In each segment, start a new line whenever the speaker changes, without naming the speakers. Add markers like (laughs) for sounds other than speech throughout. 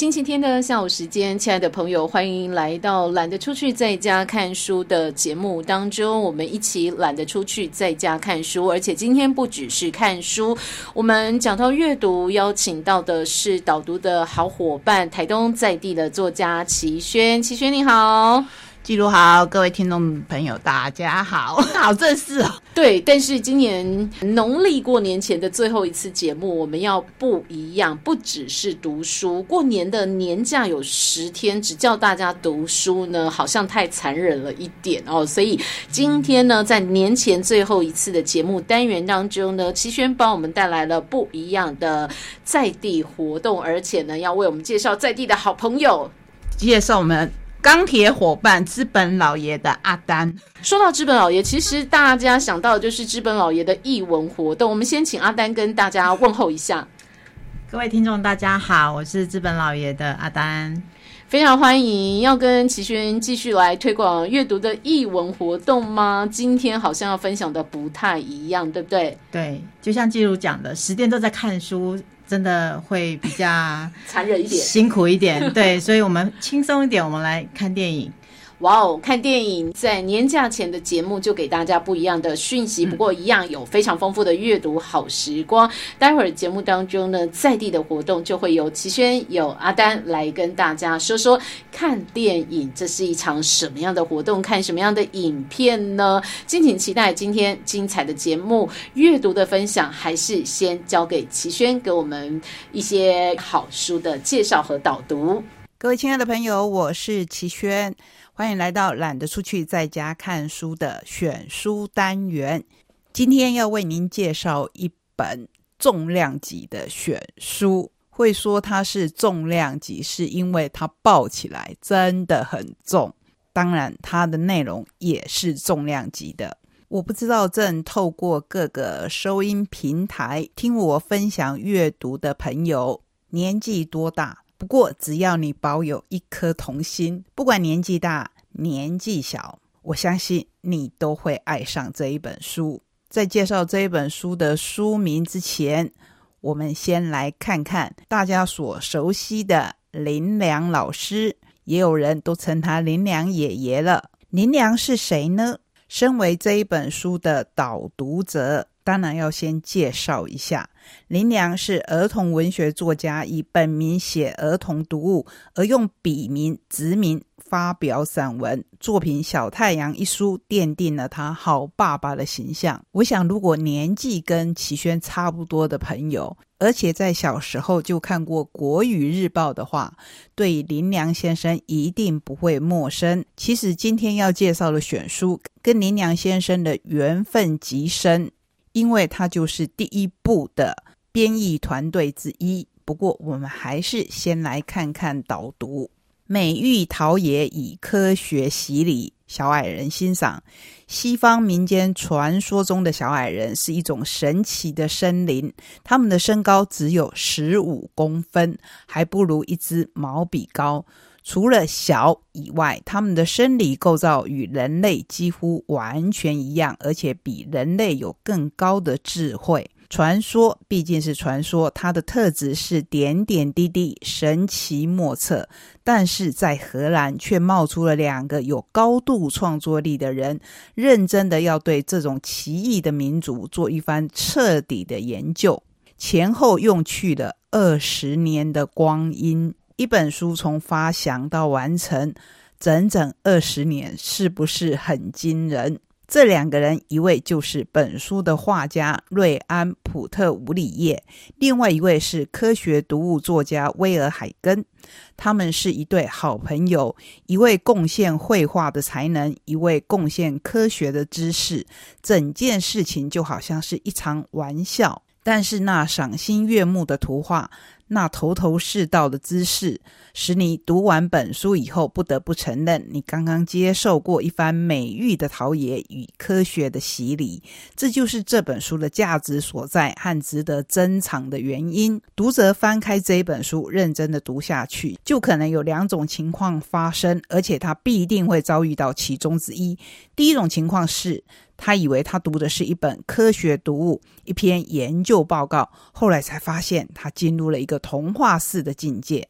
星期天的下午时间，亲爱的朋友，欢迎来到懒得出去在家看书的节目当中。我们一起懒得出去在家看书，而且今天不只是看书，我们讲到阅读，邀请到的是导读的好伙伴，台东在地的作家齐轩。齐轩你好。
记录好，各位听众朋友，大家好，(laughs) 好正式哦。
对，但是今年农历过年前的最后一次节目，我们要不一样，不只是读书。过年的年假有十天，只叫大家读书呢，好像太残忍了一点哦。所以今天呢，在年前最后一次的节目单元当中呢，齐轩帮我们带来了不一样的在地活动，而且呢，要为我们介绍在地的好朋友，
介绍我们。钢铁伙伴资本老爷的阿丹，
说到资本老爷，其实大家想到的就是资本老爷的译文活动。我们先请阿丹跟大家问候一下。
各位听众，大家好，我是资本老爷的阿丹，
非常欢迎。要跟齐轩继续来推广阅读的译文活动吗？今天好像要分享的不太一样，对不对？
对，就像季如讲的，十天都在看书。真的会比较 (laughs)
残忍一点，
辛苦一点，对，所以我们轻松一点，我们来看电影。
哇哦，看电影在年假前的节目就给大家不一样的讯息，不过一样有非常丰富的阅读好时光。待会儿节目当中呢，在地的活动就会有齐轩、有阿丹来跟大家说说看电影，这是一场什么样的活动，看什么样的影片呢？敬请期待今天精彩的节目。阅读的分享还是先交给齐轩，给我们一些好书的介绍和导读。
各位亲爱的朋友，我是齐轩。欢迎来到懒得出去在家看书的选书单元。今天要为您介绍一本重量级的选书。会说它是重量级，是因为它抱起来真的很重。当然，它的内容也是重量级的。我不知道正透过各个收音平台听我分享阅读的朋友年纪多大。不过，只要你保有一颗童心，不管年纪大年纪小，我相信你都会爱上这一本书。在介绍这一本书的书名之前，我们先来看看大家所熟悉的林良老师，也有人都称他林良爷爷了。林良是谁呢？身为这一本书的导读者。当然要先介绍一下，林良是儿童文学作家，以本名写儿童读物，而用笔名直名发表散文作品《小太阳》一书，奠定了他好爸爸的形象。我想，如果年纪跟齐轩差不多的朋友，而且在小时候就看过《国语日报》的话，对林良先生一定不会陌生。其实今天要介绍的选书，跟林良先生的缘分极深。因为他就是第一部的编译团队之一。不过，我们还是先来看看导读。美玉陶冶以科学洗礼小矮人欣赏。西方民间传说中的小矮人是一种神奇的生灵，他们的身高只有十五公分，还不如一支毛笔高。除了小以外，他们的生理构造与人类几乎完全一样，而且比人类有更高的智慧。传说毕竟是传说，它的特质是点点滴滴神奇莫测。但是在荷兰却冒出了两个有高度创作力的人，认真的要对这种奇异的民族做一番彻底的研究，前后用去了二十年的光阴。一本书从发祥到完成，整整二十年，是不是很惊人？这两个人，一位就是本书的画家瑞安·普特伍里叶，另外一位是科学读物作家威尔·海根。他们是一对好朋友，一位贡献绘画的才能，一位贡献科学的知识。整件事情就好像是一场玩笑，但是那赏心悦目的图画。那头头是道的姿势，使你读完本书以后，不得不承认，你刚刚接受过一番美育的陶冶与科学的洗礼。这就是这本书的价值所在和值得珍藏的原因。读者翻开这一本书，认真的读下去，就可能有两种情况发生，而且他必定会遭遇到其中之一。第一种情况是。他以为他读的是一本科学读物，一篇研究报告，后来才发现他进入了一个童话式的境界。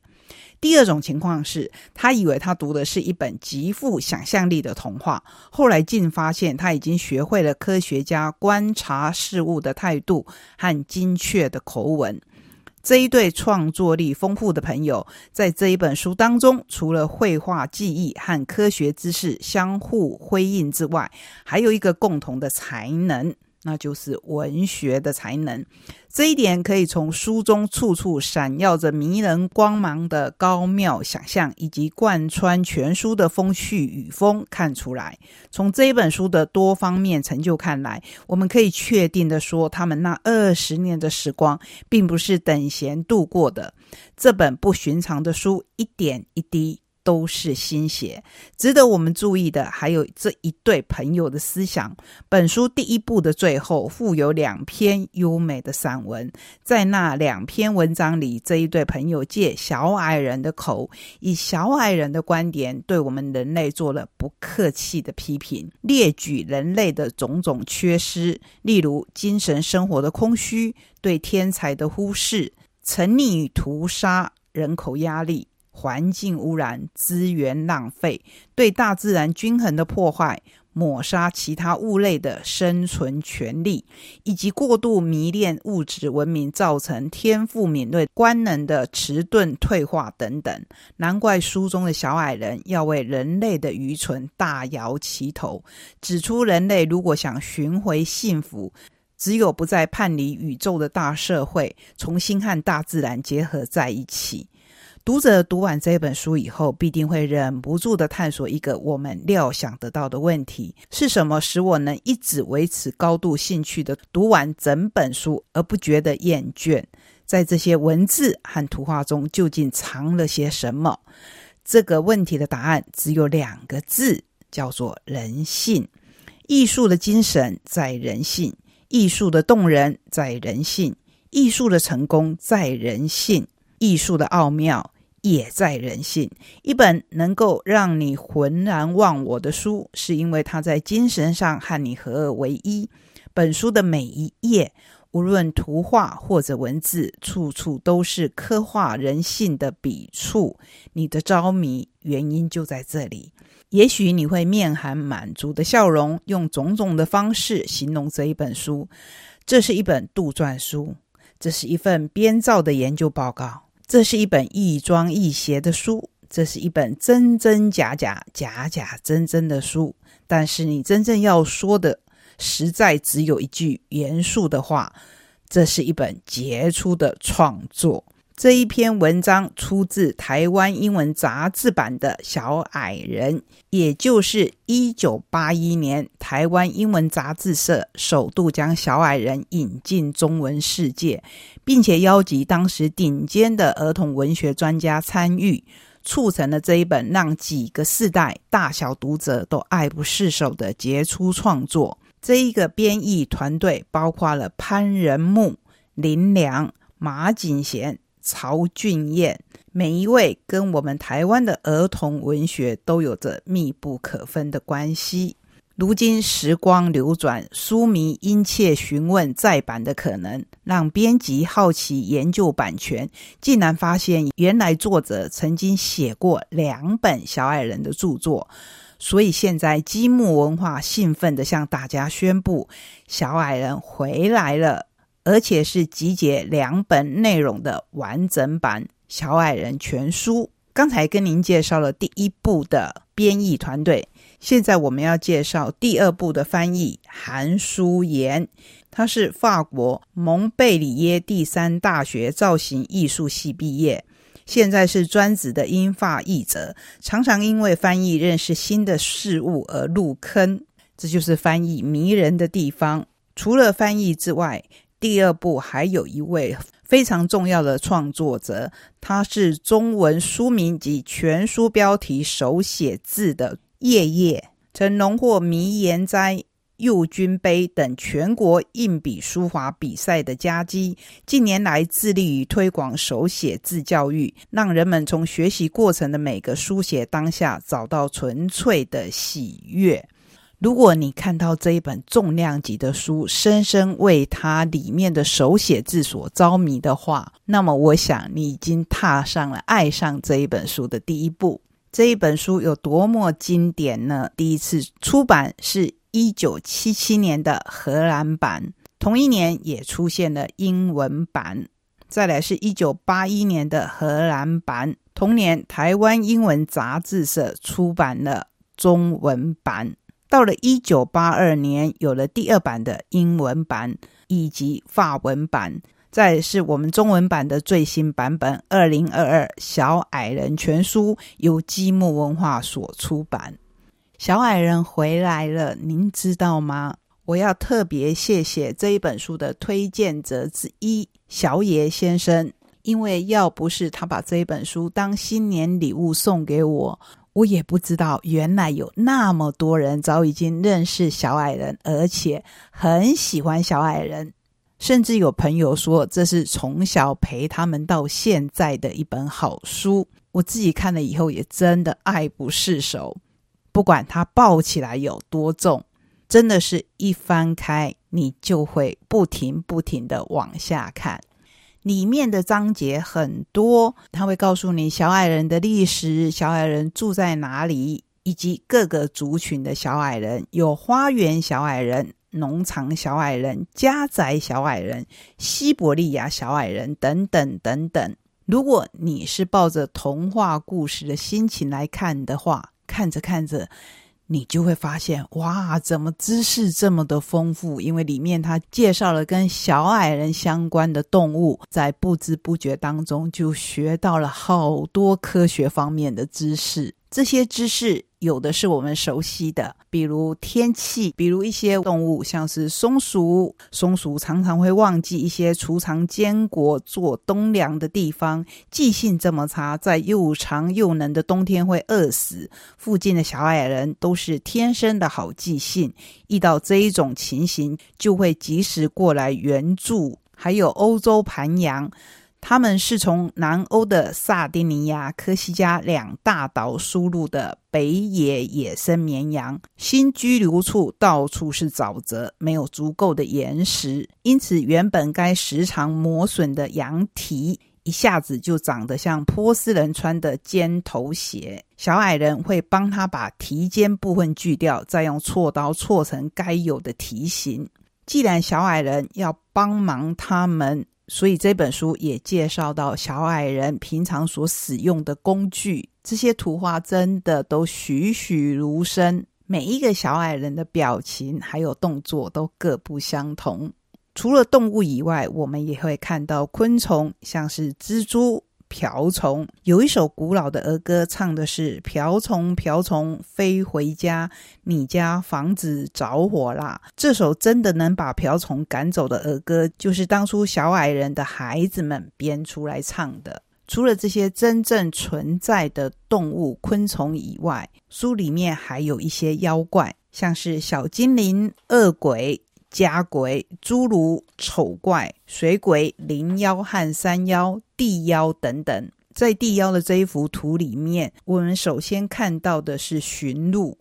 第二种情况是他以为他读的是一本极富想象力的童话，后来竟发现他已经学会了科学家观察事物的态度和精确的口吻。这一对创作力丰富的朋友，在这一本书当中，除了绘画技艺和科学知识相互辉映之外，还有一个共同的才能。那就是文学的才能，这一点可以从书中处处闪耀着迷人光芒的高妙想象，以及贯穿全书的风趣语风看出来。从这一本书的多方面成就看来，我们可以确定的说，他们那二十年的时光并不是等闲度过的。这本不寻常的书，一点一滴。都是心血。值得我们注意的还有这一对朋友的思想。本书第一部的最后附有两篇优美的散文，在那两篇文章里，这一对朋友借小矮人的口，以小矮人的观点，对我们人类做了不客气的批评，列举人类的种种缺失，例如精神生活的空虚、对天才的忽视、沉溺于屠杀、人口压力。环境污染、资源浪费、对大自然均衡的破坏、抹杀其他物类的生存权利，以及过度迷恋物质文明造成天赋敏锐官能的迟钝退化等等。难怪书中的小矮人要为人类的愚蠢大摇其头，指出人类如果想寻回幸福，只有不再叛离宇宙的大社会，重新和大自然结合在一起。读者读完这本书以后，必定会忍不住的探索一个我们料想得到的问题：是什么使我能一直维持高度兴趣的读完整本书而不觉得厌倦？在这些文字和图画中，究竟藏了些什么？这个问题的答案只有两个字，叫做人性。艺术的精神在人性，艺术的动人在人性，艺术的成功在人性。艺术的奥妙也在人性。一本能够让你浑然忘我的书，是因为它在精神上和你合二为一。本书的每一页，无论图画或者文字，处处都是刻画人性的笔触。你的着迷原因就在这里。也许你会面含满足的笑容，用种种的方式形容这一本书。这是一本杜撰书，这是一份编造的研究报告。这是一本亦庄亦谐的书，这是一本真真假假、假假真真的书。但是你真正要说的，实在只有一句严肃的话：这是一本杰出的创作。这一篇文章出自台湾英文杂志版的《小矮人》，也就是一九八一年台湾英文杂志社首度将《小矮人》引进中文世界，并且邀集当时顶尖的儿童文学专家参与，促成了这一本让几个世代大小读者都爱不释手的杰出创作。这一个编译团队包括了潘仁木、林良、马景贤。曹俊彦，每一位跟我们台湾的儿童文学都有着密不可分的关系。如今时光流转，书迷殷切询问再版的可能，让编辑好奇研究版权，竟然发现原来作者曾经写过两本小矮人的著作。所以现在积木文化兴奋的向大家宣布，小矮人回来了。而且是集结两本内容的完整版《小矮人全书》。刚才跟您介绍了第一部的编译团队，现在我们要介绍第二部的翻译韩书妍。他是法国蒙贝里耶第三大学造型艺术系毕业，现在是专职的英法译者，常常因为翻译认识新的事物而入坑。这就是翻译迷人的地方。除了翻译之外，第二部还有一位非常重要的创作者，他是中文书名及全书标题手写字的叶叶，曾荣获迷言斋、右军杯等全国硬笔书法比赛的佳绩。近年来致力于推广手写字教育，让人们从学习过程的每个书写当下找到纯粹的喜悦。如果你看到这一本重量级的书，深深为它里面的手写字所着迷的话，那么我想你已经踏上了爱上这一本书的第一步。这一本书有多么经典呢？第一次出版是一九七七年的荷兰版，同一年也出现了英文版，再来是一九八一年的荷兰版，同年台湾英文杂志社出版了中文版。到了一九八二年，有了第二版的英文版以及法文版，再是我们中文版的最新版本。二零二二小矮人全书由积木文化所出版。小矮人回来了，您知道吗？我要特别谢谢这一本书的推荐者之一小野先生，因为要不是他把这一本书当新年礼物送给我。我也不知道，原来有那么多人早已经认识小矮人，而且很喜欢小矮人，甚至有朋友说这是从小陪他们到现在的一本好书。我自己看了以后，也真的爱不释手。不管它抱起来有多重，真的是一翻开，你就会不停不停的往下看。里面的章节很多，他会告诉你小矮人的历史，小矮人住在哪里，以及各个族群的小矮人，有花园小矮人、农场小矮人、家宅小矮人、西伯利亚小矮人等等等等。如果你是抱着童话故事的心情来看的话，看着看着。你就会发现，哇，怎么知识这么的丰富？因为里面它介绍了跟小矮人相关的动物，在不知不觉当中就学到了好多科学方面的知识。这些知识。有的是我们熟悉的，比如天气，比如一些动物，像是松鼠。松鼠常常会忘记一些储藏坚果、做冬粮的地方，记性这么差，在又长又冷的冬天会饿死。附近的小矮人都是天生的好记性，遇到这一种情形，就会及时过来援助。还有欧洲盘羊。他们是从南欧的萨丁尼亚、科西嘉两大岛输入的北野野生绵羊，新居留处到处是沼泽，没有足够的岩石，因此原本该时常磨损的羊蹄，一下子就长得像波斯人穿的尖头鞋。小矮人会帮他把蹄尖部分锯掉，再用锉刀锉成该有的蹄形。既然小矮人要帮忙他们。所以这本书也介绍到小矮人平常所使用的工具，这些图画真的都栩栩如生。每一个小矮人的表情还有动作都各不相同。除了动物以外，我们也会看到昆虫，像是蜘蛛。瓢虫有一首古老的儿歌，唱的是“瓢虫瓢虫飞回家，你家房子着火啦”。这首真的能把瓢虫赶走的儿歌，就是当初小矮人的孩子们编出来唱的。除了这些真正存在的动物、昆虫以外，书里面还有一些妖怪，像是小精灵、恶鬼。家鬼、侏儒、丑怪、水鬼、灵妖和山妖、地妖等等，在地妖的这一幅图里面，我们首先看到的是驯鹿。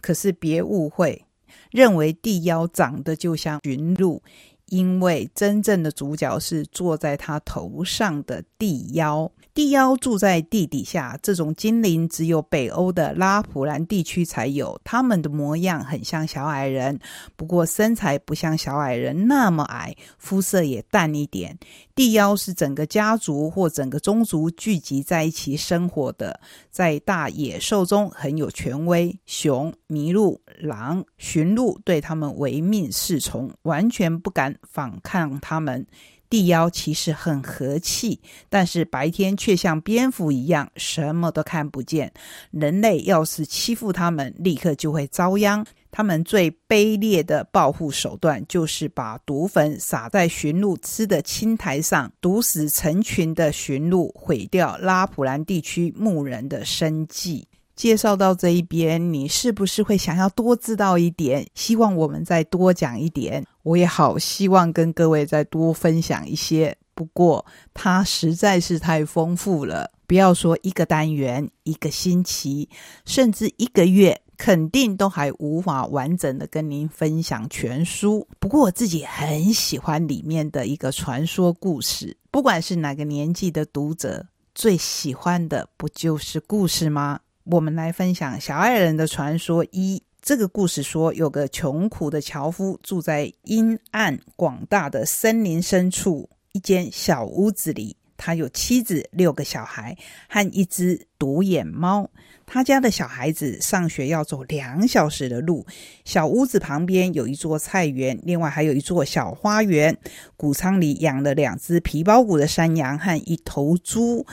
可是别误会，认为地妖长得就像驯鹿，因为真正的主角是坐在他头上的地妖。地妖住在地底下，这种精灵只有北欧的拉普兰地区才有。他们的模样很像小矮人，不过身材不像小矮人那么矮，肤色也淡一点。地妖是整个家族或整个宗族聚集在一起生活的，在大野兽中很有权威。熊、麋鹿、狼、驯鹿对他们唯命是从，完全不敢反抗他们。地妖其实很和气，但是白天却像蝙蝠一样，什么都看不见。人类要是欺负他们，立刻就会遭殃。他们最卑劣的报复手段，就是把毒粉撒在驯鹿吃的青苔上，毒死成群的驯鹿，毁掉拉普兰地区牧人的生计。介绍到这一边，你是不是会想要多知道一点？希望我们再多讲一点。我也好希望跟各位再多分享一些，不过它实在是太丰富了。不要说一个单元、一个星期，甚至一个月。肯定都还无法完整的跟您分享全书，不过我自己很喜欢里面的一个传说故事。不管是哪个年纪的读者，最喜欢的不就是故事吗？我们来分享小矮人的传说一。这个故事说，有个穷苦的樵夫住在阴暗广大的森林深处一间小屋子里，他有妻子、六个小孩和一只独眼猫。他家的小孩子上学要走两小时的路，小屋子旁边有一座菜园，另外还有一座小花园。谷仓里养了两只皮包骨的山羊和一头猪。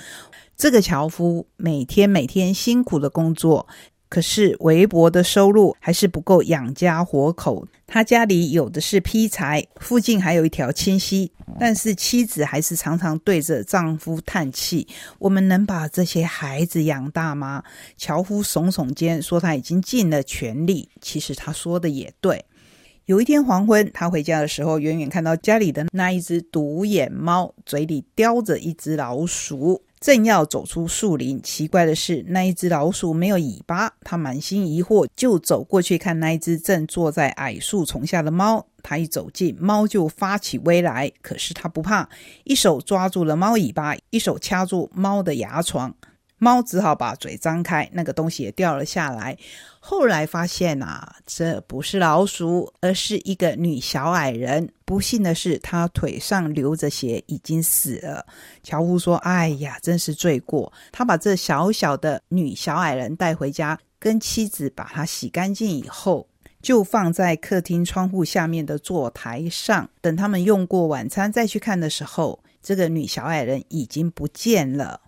这个樵夫每天每天辛苦的工作。可是微薄的收入还是不够养家活口。他家里有的是劈柴，附近还有一条清溪，但是妻子还是常常对着丈夫叹气：“我们能把这些孩子养大吗？”樵夫耸耸肩说：“他已经尽了全力。”其实他说的也对。有一天黄昏，他回家的时候，远远看到家里的那一只独眼猫嘴里叼着一只老鼠。正要走出树林，奇怪的是，那一只老鼠没有尾巴。他满心疑惑，就走过去看那一只正坐在矮树丛下的猫。他一走近，猫就发起威来，可是他不怕，一手抓住了猫尾巴，一手掐住猫的牙床。猫只好把嘴张开，那个东西也掉了下来。后来发现啊，这不是老鼠，而是一个女小矮人。不幸的是，她腿上流着血，已经死了。樵夫说：“哎呀，真是罪过。”他把这小小的女小矮人带回家，跟妻子把它洗干净以后，就放在客厅窗户下面的坐台上。等他们用过晚餐再去看的时候，这个女小矮人已经不见了。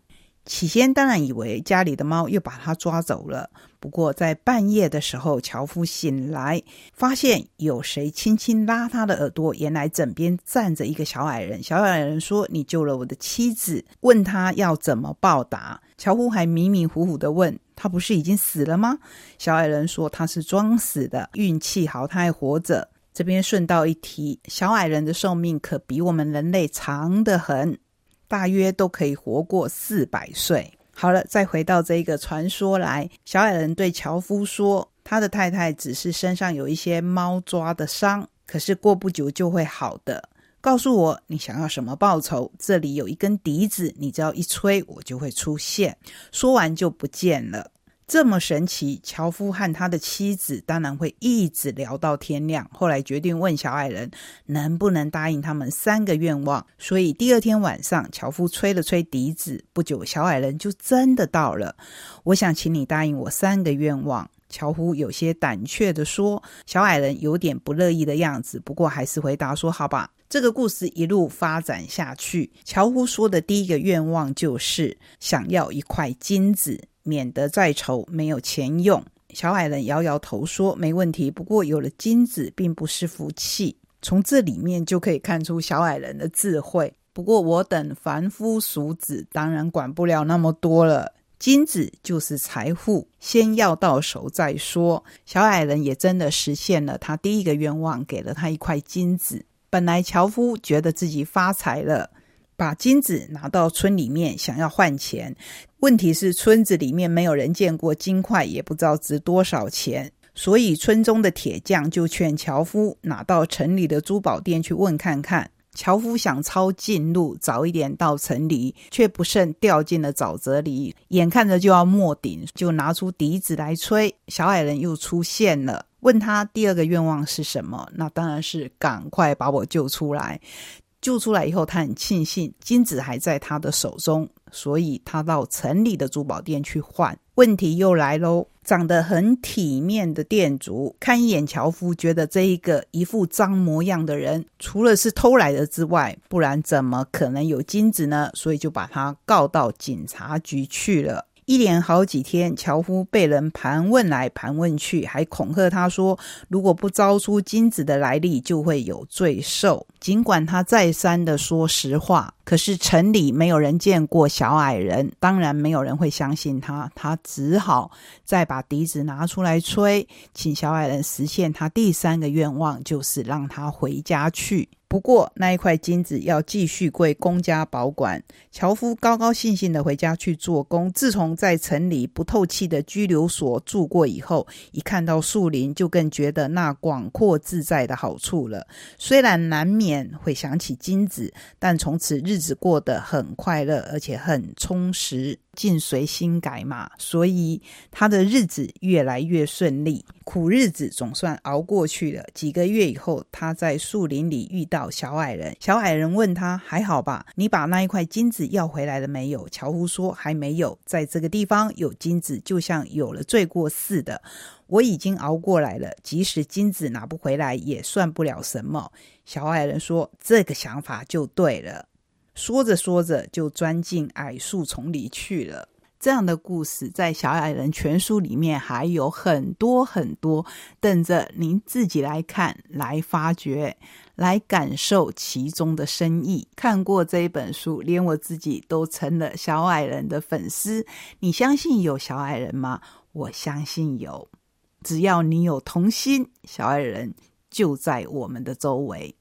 起先当然以为家里的猫又把它抓走了，不过在半夜的时候，樵夫醒来，发现有谁轻轻拉他的耳朵，原来枕边站着一个小矮人。小矮人说：“你救了我的妻子。”问他要怎么报答。樵夫还迷迷糊糊的问他：“不是已经死了吗？”小矮人说：“他是装死的，运气好，他还活着。”这边顺道一提，小矮人的寿命可比我们人类长得很。大约都可以活过四百岁。好了，再回到这一个传说来，小矮人对樵夫说：“他的太太只是身上有一些猫抓的伤，可是过不久就会好的。告诉我你想要什么报酬？这里有一根笛子，你只要一吹，我就会出现。”说完就不见了。这么神奇，樵夫和他的妻子当然会一直聊到天亮。后来决定问小矮人能不能答应他们三个愿望。所以第二天晚上，樵夫吹了吹笛子，不久小矮人就真的到了。我想请你答应我三个愿望。樵夫有些胆怯的说，小矮人有点不乐意的样子，不过还是回答说：“好吧。”这个故事一路发展下去，樵夫说的第一个愿望就是想要一块金子。免得再愁没有钱用。小矮人摇摇头说：“没问题，不过有了金子并不是福气。从这里面就可以看出小矮人的智慧。不过我等凡夫俗子当然管不了那么多了。金子就是财富，先要到手再说。小矮人也真的实现了他第一个愿望，给了他一块金子。本来樵夫觉得自己发财了。”把金子拿到村里面，想要换钱。问题是村子里面没有人见过金块，也不知道值多少钱。所以村中的铁匠就劝樵夫拿到城里的珠宝店去问看看。樵夫想抄近路，早一点到城里，却不慎掉进了沼泽里，眼看着就要没顶，就拿出笛子来吹。小矮人又出现了，问他第二个愿望是什么？那当然是赶快把我救出来。救出来以后，他很庆幸金子还在他的手中，所以他到城里的珠宝店去换。问题又来喽，长得很体面的店主看一眼樵夫，觉得这一个一副脏模样的人，除了是偷来的之外，不然怎么可能有金子呢？所以就把他告到警察局去了。一连好几天，樵夫被人盘问来盘问去，还恐吓他说，如果不招出金子的来历，就会有罪受。尽管他再三的说实话，可是城里没有人见过小矮人，当然没有人会相信他。他只好再把笛子拿出来吹，请小矮人实现他第三个愿望，就是让他回家去。不过那一块金子要继续归公家保管。樵夫高高兴兴的回家去做工。自从在城里不透气的拘留所住过以后，一看到树林，就更觉得那广阔自在的好处了。虽然难免会想起金子，但从此日子过得很快乐，而且很充实。境随心改嘛，所以他的日子越来越顺利，苦日子总算熬过去了。几个月以后，他在树林里遇到小矮人。小矮人问他：“还好吧？你把那一块金子要回来了没有？”樵夫说：“还没有。在这个地方有金子，就像有了罪过似的。我已经熬过来了，即使金子拿不回来，也算不了什么。”小矮人说：“这个想法就对了。”说着说着，就钻进矮树丛里去了。这样的故事在《小矮人全书》里面还有很多很多，等着您自己来看、来发掘、来感受其中的深意。看过这一本书，连我自己都成了小矮人的粉丝。你相信有小矮人吗？我相信有。只要你有童心，小矮人就在我们的周围。